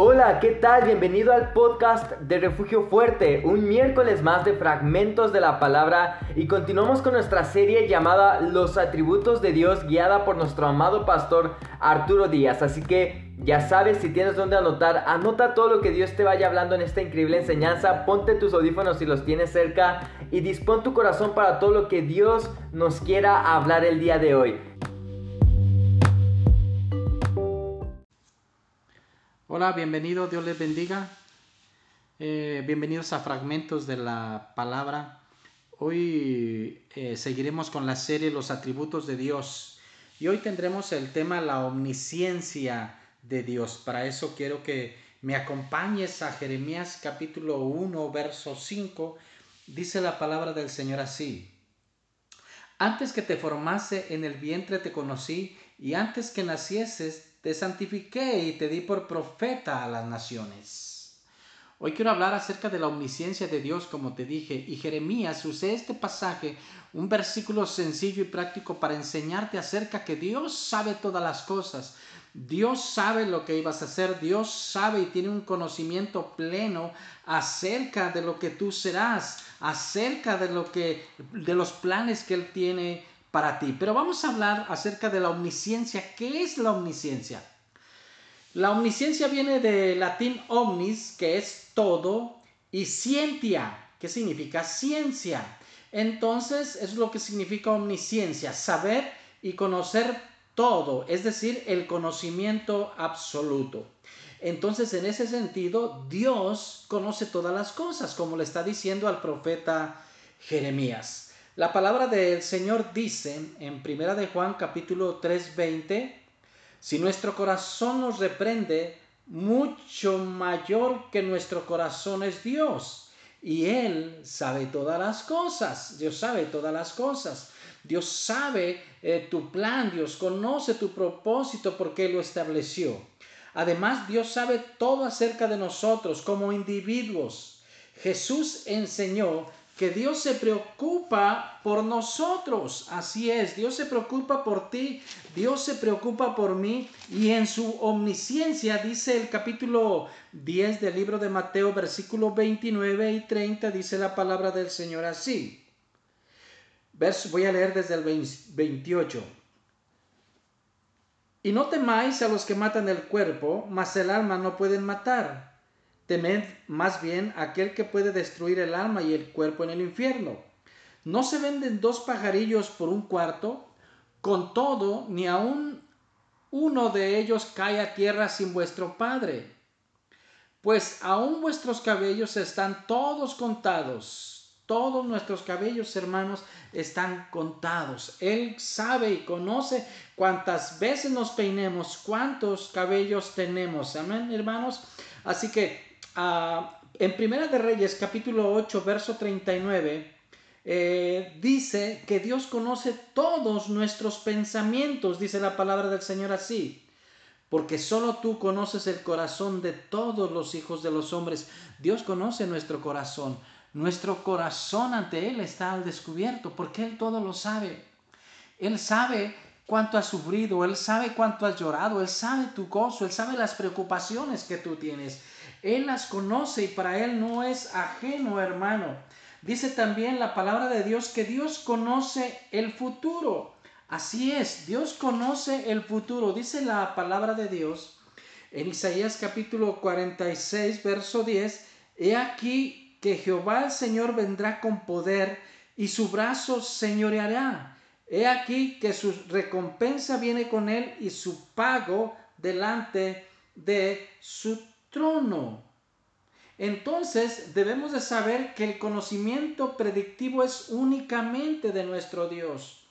Hola, ¿qué tal? Bienvenido al podcast de Refugio Fuerte, un miércoles más de fragmentos de la palabra y continuamos con nuestra serie llamada Los atributos de Dios guiada por nuestro amado pastor Arturo Díaz. Así que ya sabes, si tienes donde anotar, anota todo lo que Dios te vaya hablando en esta increíble enseñanza, ponte tus audífonos si los tienes cerca y dispón tu corazón para todo lo que Dios nos quiera hablar el día de hoy. Hola, bienvenido, Dios les bendiga. Eh, bienvenidos a Fragmentos de la Palabra. Hoy eh, seguiremos con la serie Los atributos de Dios y hoy tendremos el tema la omnisciencia de Dios. Para eso quiero que me acompañes a Jeremías capítulo 1, verso 5. Dice la palabra del Señor así. Antes que te formase en el vientre te conocí y antes que nacieses te santifiqué y te di por profeta a las naciones. Hoy quiero hablar acerca de la omnisciencia de Dios, como te dije, y Jeremías usé este pasaje, un versículo sencillo y práctico para enseñarte acerca que Dios sabe todas las cosas. Dios sabe lo que ibas a hacer, Dios sabe y tiene un conocimiento pleno acerca de lo que tú serás, acerca de lo que de los planes que él tiene para ti. Pero vamos a hablar acerca de la omnisciencia. ¿Qué es la omnisciencia? La omnisciencia viene del latín omnis, que es todo, y scientia, que significa ciencia. Entonces es lo que significa omnisciencia, saber y conocer todo, es decir, el conocimiento absoluto. Entonces, en ese sentido, Dios conoce todas las cosas, como le está diciendo al profeta Jeremías. La palabra del Señor dice en Primera de Juan capítulo 3:20, si nuestro corazón nos reprende, mucho mayor que nuestro corazón es Dios. Y Él sabe todas las cosas. Dios sabe todas las cosas. Dios sabe eh, tu plan. Dios conoce tu propósito porque lo estableció. Además, Dios sabe todo acerca de nosotros como individuos. Jesús enseñó que Dios se preocupa por nosotros. Así es, Dios se preocupa por ti, Dios se preocupa por mí y en su omnisciencia, dice el capítulo 10 del libro de Mateo, versículos 29 y 30, dice la palabra del Señor así. Verso, voy a leer desde el 28. Y no temáis a los que matan el cuerpo, mas el alma no pueden matar Temed más bien aquel que puede destruir el alma y el cuerpo en el infierno. ¿No se venden dos pajarillos por un cuarto? Con todo, ni aun uno de ellos cae a tierra sin vuestro Padre. Pues aún vuestros cabellos están todos contados. Todos nuestros cabellos, hermanos, están contados. Él sabe y conoce cuántas veces nos peinemos, cuántos cabellos tenemos. Amén, hermanos. Así que en Primera de Reyes, capítulo 8, verso 39, eh, dice que Dios conoce todos nuestros pensamientos, dice la palabra del Señor así. Porque solo tú conoces el corazón de todos los hijos de los hombres. Dios conoce nuestro corazón. Nuestro corazón ante Él está al descubierto, porque Él todo lo sabe. Él sabe cuánto has sufrido, Él sabe cuánto has llorado, Él sabe tu gozo, Él sabe las preocupaciones que tú tienes. Él las conoce y para Él no es ajeno, hermano. Dice también la palabra de Dios que Dios conoce el futuro. Así es, Dios conoce el futuro. Dice la palabra de Dios en Isaías capítulo 46, verso 10, He aquí que Jehová el Señor vendrá con poder y su brazo señoreará. He aquí que su recompensa viene con él y su pago delante de su trono. Entonces debemos de saber que el conocimiento predictivo es únicamente de nuestro Dios.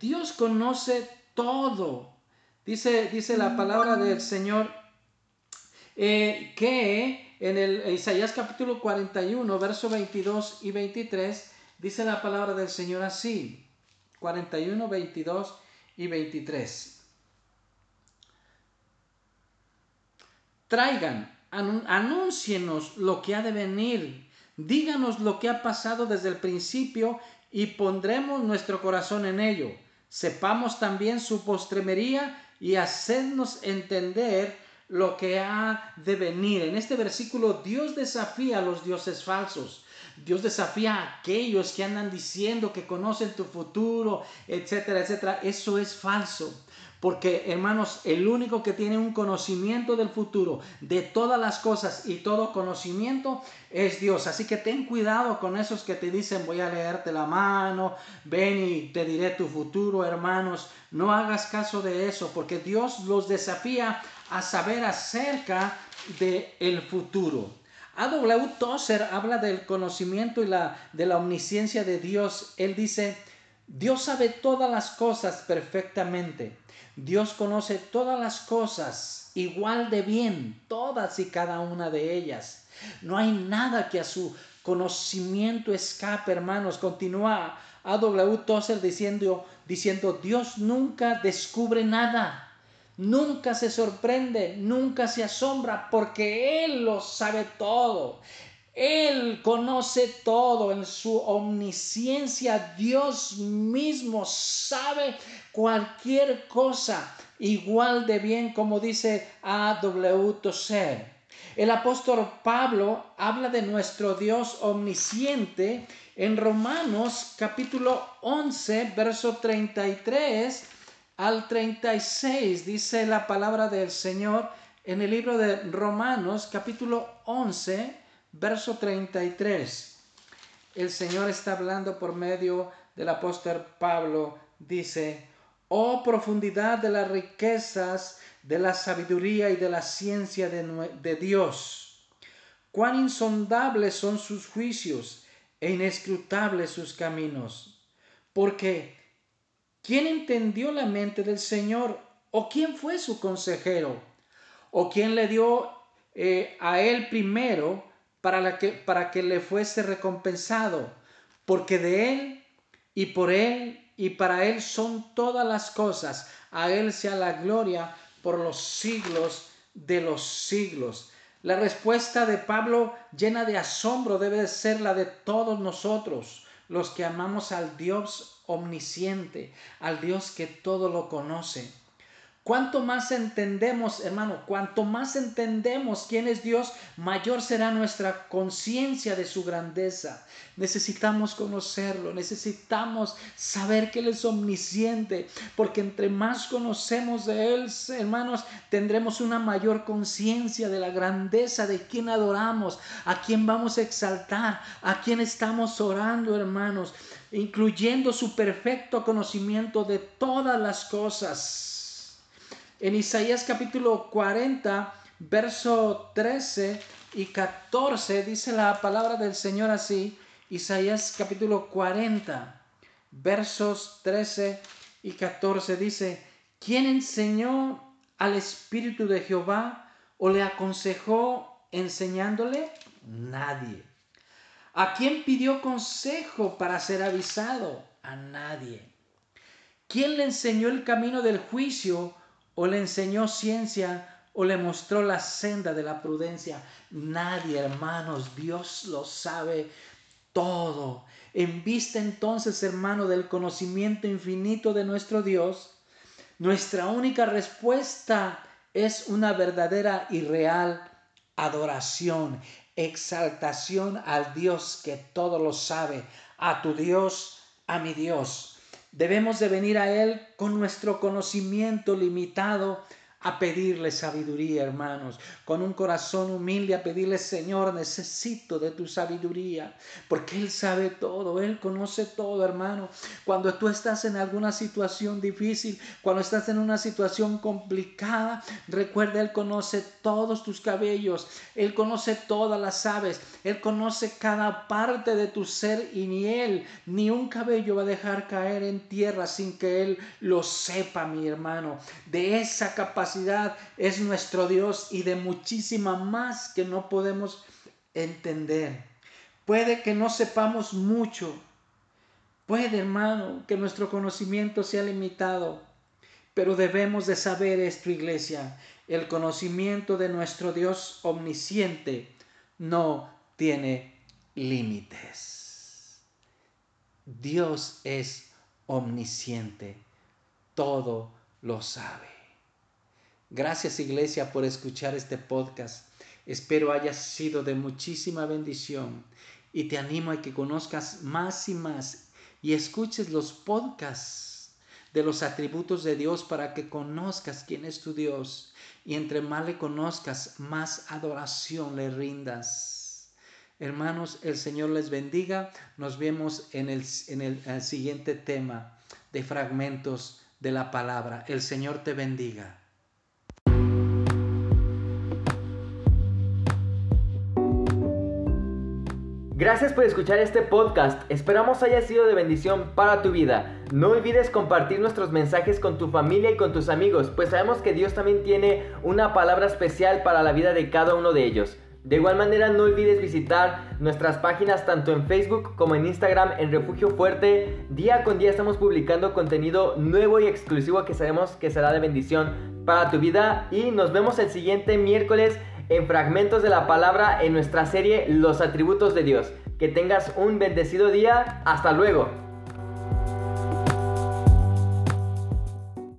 Dios conoce todo. Dice, dice la palabra del Señor eh, que en el Isaías capítulo 41, verso 22 y 23, dice la palabra del Señor así. 41, 22 y 23. Traigan, anúncienos lo que ha de venir, díganos lo que ha pasado desde el principio y pondremos nuestro corazón en ello. Sepamos también su postremería y hacednos entender lo que ha de venir. En este versículo Dios desafía a los dioses falsos. Dios desafía a aquellos que andan diciendo que conocen tu futuro, etcétera, etcétera. Eso es falso. Porque, hermanos, el único que tiene un conocimiento del futuro, de todas las cosas y todo conocimiento, es Dios. Así que ten cuidado con esos que te dicen, voy a leerte la mano, ven y te diré tu futuro, hermanos. No hagas caso de eso, porque Dios los desafía a saber acerca del el futuro. A.W. Tozer habla del conocimiento y la, de la omnisciencia de Dios. Él dice, Dios sabe todas las cosas perfectamente Dios conoce todas las cosas igual de bien, todas y cada una de ellas. No hay nada que a su conocimiento escape, hermanos. Continúa A.W. Tozer diciendo, diciendo, Dios nunca descubre nada, nunca se sorprende, nunca se asombra, porque Él lo sabe todo. Él conoce todo en su omnisciencia. Dios mismo sabe cualquier cosa igual de bien como dice A.W. Tozer. El apóstol Pablo habla de nuestro Dios omnisciente en Romanos capítulo 11, verso 33 al 36. Dice la palabra del Señor en el libro de Romanos capítulo 11, verso 33. El Señor está hablando por medio del apóstol Pablo. Dice, oh profundidad de las riquezas, de la sabiduría y de la ciencia de, Dios. Cuán insondables son sus juicios e inescrutables sus caminos. Porque, ¿quién entendió la mente del Señor? ¿O quién fue su consejero? ¿O quién le dio eh, a él primero para, que, para que le fuese recompensado? Porque de él y por él y para Él son todas las cosas. A Él sea la gloria por los siglos de los siglos. La respuesta de Pablo llena de asombro debe ser la de todos nosotros, los que amamos al Dios omnisciente, al Dios que todo lo conoce. Cuanto más entendemos, hermano, cuanto más entendemos quién es Dios, mayor será nuestra conciencia de su grandeza. Necesitamos conocerlo, necesitamos saber que Él es omnisciente, porque entre más conocemos de Él, hermanos, tendremos una mayor conciencia de la grandeza de quien adoramos, a quien vamos a exaltar, a quien estamos orando, hermanos, incluyendo su perfecto conocimiento de todas las cosas. En Isaías capítulo 40, verso 13 y 14 dice la palabra del Señor así. Isaías capítulo 40, versos 13 y 14 dice, ¿quién enseñó al Espíritu de Jehová o le aconsejó enseñándole? Nadie. ¿A quién pidió consejo para ser avisado? A nadie. ¿Quién le enseñó el camino del juicio o le enseñó ciencia o le mostró la senda de la prudencia. Nadie, hermanos, Dios lo sabe todo. En vista entonces, hermano, del conocimiento infinito de nuestro Dios, nuestra única respuesta es una verdadera y real adoración, exaltación al Dios que todo lo sabe, a tu Dios, a mi Dios. Debemos de venir a Él con nuestro conocimiento limitado a pedirle sabiduría, hermanos, con un corazón humilde a pedirle, Señor, necesito de tu sabiduría, porque Él sabe todo, Él conoce todo, hermano. Cuando tú estás en alguna situación difícil, cuando estás en una situación complicada, recuerda, Él conoce todos tus cabellos, Él conoce todas las aves, Él conoce cada parte de tu ser y ni Él, ni un cabello va a dejar caer en tierra sin que Él lo sepa, mi hermano. De esa capacidad es nuestro Dios y de muchísima más que no podemos entender. Puede que no sepamos mucho. Puede, hermano, que nuestro conocimiento sea limitado. Pero debemos de saber esto, iglesia. El conocimiento de nuestro Dios omnisciente no tiene límites. Dios es omnisciente. Todo lo sabe. Gracias iglesia por escuchar este podcast. Espero haya sido de muchísima bendición y te animo a que conozcas más y más y escuches los podcasts de los atributos de Dios para que conozcas quién es tu Dios y entre más le conozcas, más adoración le rindas. Hermanos, el Señor les bendiga. Nos vemos en el, en el siguiente tema de fragmentos de la palabra. El Señor te bendiga. Gracias por escuchar este podcast. Esperamos haya sido de bendición para tu vida. No olvides compartir nuestros mensajes con tu familia y con tus amigos, pues sabemos que Dios también tiene una palabra especial para la vida de cada uno de ellos. De igual manera no olvides visitar nuestras páginas tanto en Facebook como en Instagram en Refugio Fuerte. Día con día estamos publicando contenido nuevo y exclusivo que sabemos que será de bendición para tu vida y nos vemos el siguiente miércoles en fragmentos de la palabra en nuestra serie Los atributos de Dios. Que tengas un bendecido día. Hasta luego.